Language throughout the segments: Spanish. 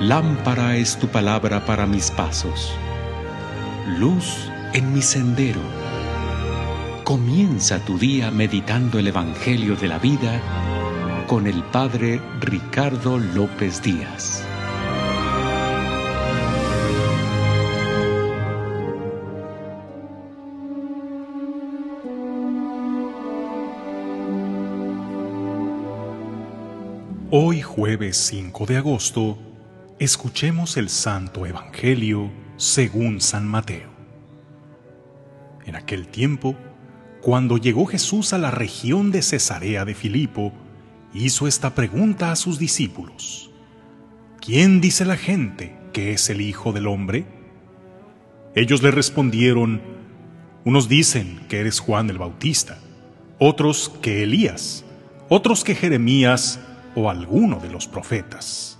Lámpara es tu palabra para mis pasos, luz en mi sendero. Comienza tu día meditando el Evangelio de la vida con el Padre Ricardo López Díaz. Hoy jueves 5 de agosto, escuchemos el Santo Evangelio según San Mateo. En aquel tiempo, cuando llegó Jesús a la región de Cesarea de Filipo, hizo esta pregunta a sus discípulos. ¿Quién dice la gente que es el Hijo del Hombre? Ellos le respondieron, unos dicen que eres Juan el Bautista, otros que Elías, otros que Jeremías o alguno de los profetas.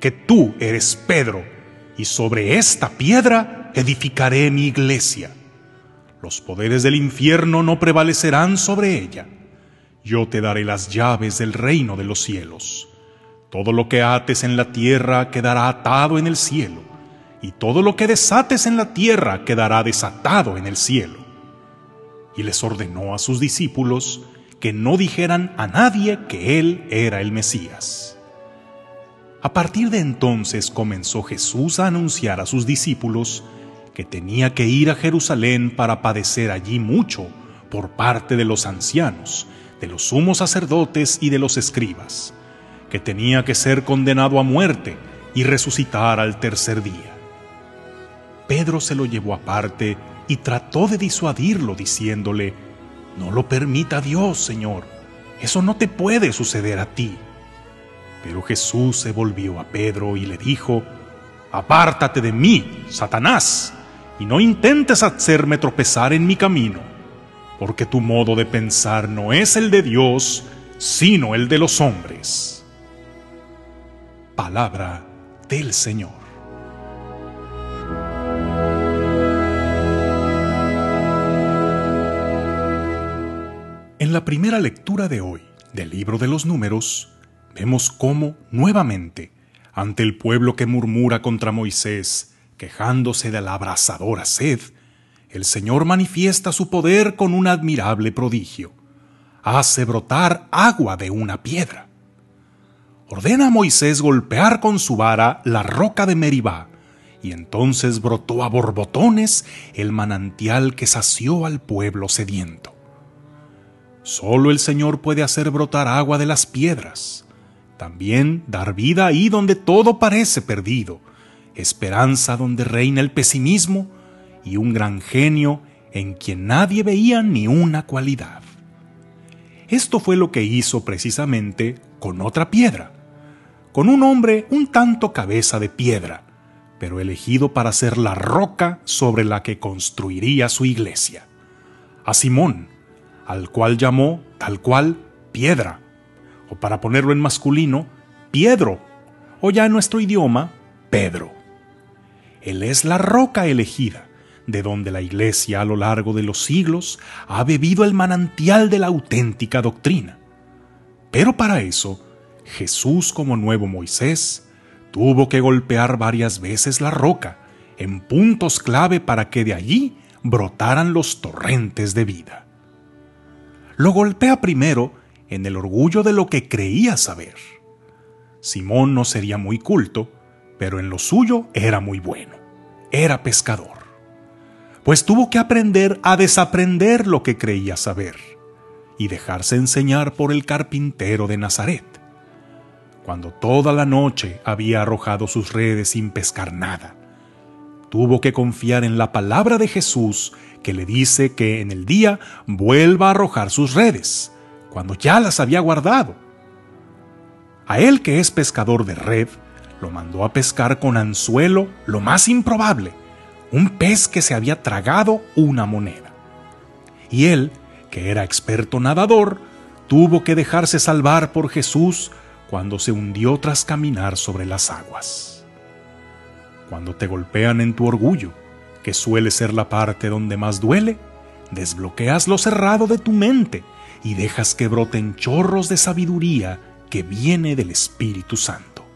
que tú eres Pedro, y sobre esta piedra edificaré mi iglesia. Los poderes del infierno no prevalecerán sobre ella yo te daré las llaves del reino de los cielos. Todo lo que ates en la tierra quedará atado en el cielo, y todo lo que desates en la tierra quedará desatado en el cielo. Y les ordenó a sus discípulos que no dijeran a nadie que él era el Mesías. A partir de entonces comenzó Jesús a anunciar a sus discípulos que tenía que ir a Jerusalén para padecer allí mucho por parte de los ancianos, de los sumos sacerdotes y de los escribas, que tenía que ser condenado a muerte y resucitar al tercer día. Pedro se lo llevó aparte y trató de disuadirlo diciéndole, No lo permita Dios, Señor, eso no te puede suceder a ti. Pero Jesús se volvió a Pedro y le dijo, Apártate de mí, Satanás, y no intentes hacerme tropezar en mi camino porque tu modo de pensar no es el de Dios, sino el de los hombres. Palabra del Señor. En la primera lectura de hoy del libro de los números, vemos cómo, nuevamente, ante el pueblo que murmura contra Moisés, quejándose de la abrasadora sed, el Señor manifiesta su poder con un admirable prodigio. Hace brotar agua de una piedra. Ordena a Moisés golpear con su vara la roca de Meribá, y entonces brotó a borbotones el manantial que sació al pueblo sediento. Solo el Señor puede hacer brotar agua de las piedras, también dar vida ahí donde todo parece perdido, esperanza donde reina el pesimismo, y un gran genio en quien nadie veía ni una cualidad. Esto fue lo que hizo precisamente con otra piedra, con un hombre un tanto cabeza de piedra, pero elegido para ser la roca sobre la que construiría su iglesia, a Simón, al cual llamó tal cual piedra, o para ponerlo en masculino, Piedro, o ya en nuestro idioma, Pedro. Él es la roca elegida, de donde la Iglesia a lo largo de los siglos ha bebido el manantial de la auténtica doctrina. Pero para eso, Jesús como nuevo Moisés tuvo que golpear varias veces la roca en puntos clave para que de allí brotaran los torrentes de vida. Lo golpea primero en el orgullo de lo que creía saber. Simón no sería muy culto, pero en lo suyo era muy bueno. Era pescador. Pues tuvo que aprender a desaprender lo que creía saber y dejarse enseñar por el carpintero de Nazaret. Cuando toda la noche había arrojado sus redes sin pescar nada, tuvo que confiar en la palabra de Jesús que le dice que en el día vuelva a arrojar sus redes, cuando ya las había guardado. A él que es pescador de red, lo mandó a pescar con anzuelo lo más improbable, un pez que se había tragado una moneda. Y él, que era experto nadador, tuvo que dejarse salvar por Jesús cuando se hundió tras caminar sobre las aguas. Cuando te golpean en tu orgullo, que suele ser la parte donde más duele, desbloqueas lo cerrado de tu mente y dejas que broten chorros de sabiduría que viene del Espíritu Santo.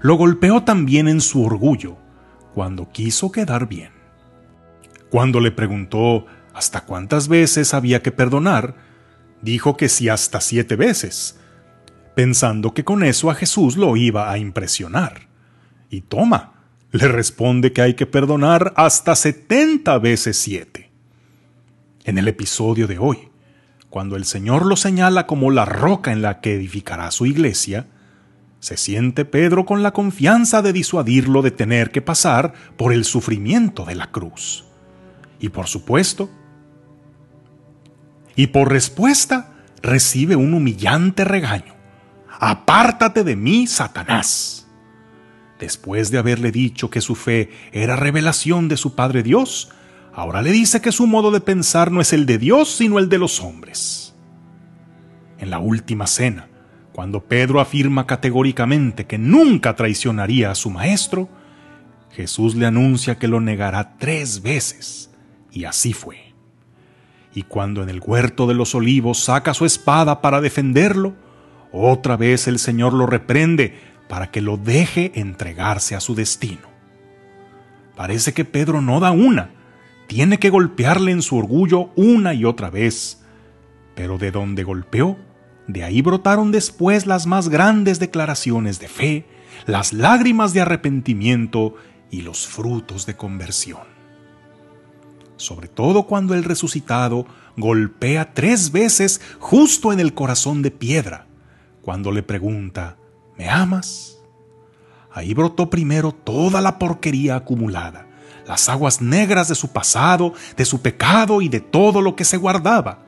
Lo golpeó también en su orgullo, cuando quiso quedar bien. Cuando le preguntó hasta cuántas veces había que perdonar, dijo que sí hasta siete veces, pensando que con eso a Jesús lo iba a impresionar. Y toma, le responde que hay que perdonar hasta 70 veces 7. En el episodio de hoy, cuando el Señor lo señala como la roca en la que edificará su iglesia, se siente Pedro con la confianza de disuadirlo de tener que pasar por el sufrimiento de la cruz. Y por supuesto, y por respuesta recibe un humillante regaño. Apártate de mí, Satanás después de haberle dicho que su fe era revelación de su Padre Dios, ahora le dice que su modo de pensar no es el de Dios, sino el de los hombres. En la última cena, cuando Pedro afirma categóricamente que nunca traicionaría a su Maestro, Jesús le anuncia que lo negará tres veces, y así fue. Y cuando en el huerto de los olivos saca su espada para defenderlo, otra vez el Señor lo reprende para que lo deje entregarse a su destino. Parece que Pedro no da una, tiene que golpearle en su orgullo una y otra vez, pero de donde golpeó, de ahí brotaron después las más grandes declaraciones de fe, las lágrimas de arrepentimiento y los frutos de conversión. Sobre todo cuando el resucitado golpea tres veces justo en el corazón de piedra, cuando le pregunta, ¿Me amas? Ahí brotó primero toda la porquería acumulada, las aguas negras de su pasado, de su pecado y de todo lo que se guardaba,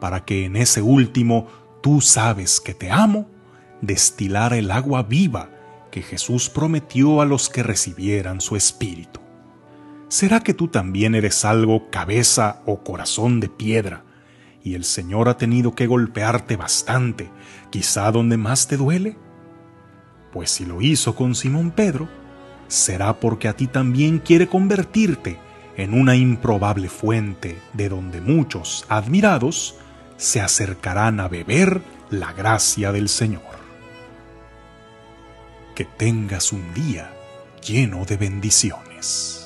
para que en ese último tú sabes que te amo, destilara el agua viva que Jesús prometió a los que recibieran su espíritu. ¿Será que tú también eres algo cabeza o corazón de piedra y el Señor ha tenido que golpearte bastante, quizá donde más te duele? pues si lo hizo con Simón Pedro, será porque a ti también quiere convertirte en una improbable fuente de donde muchos, admirados, se acercarán a beber la gracia del Señor. Que tengas un día lleno de bendiciones.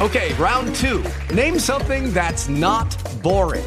Okay, round two. Name something that's not boring.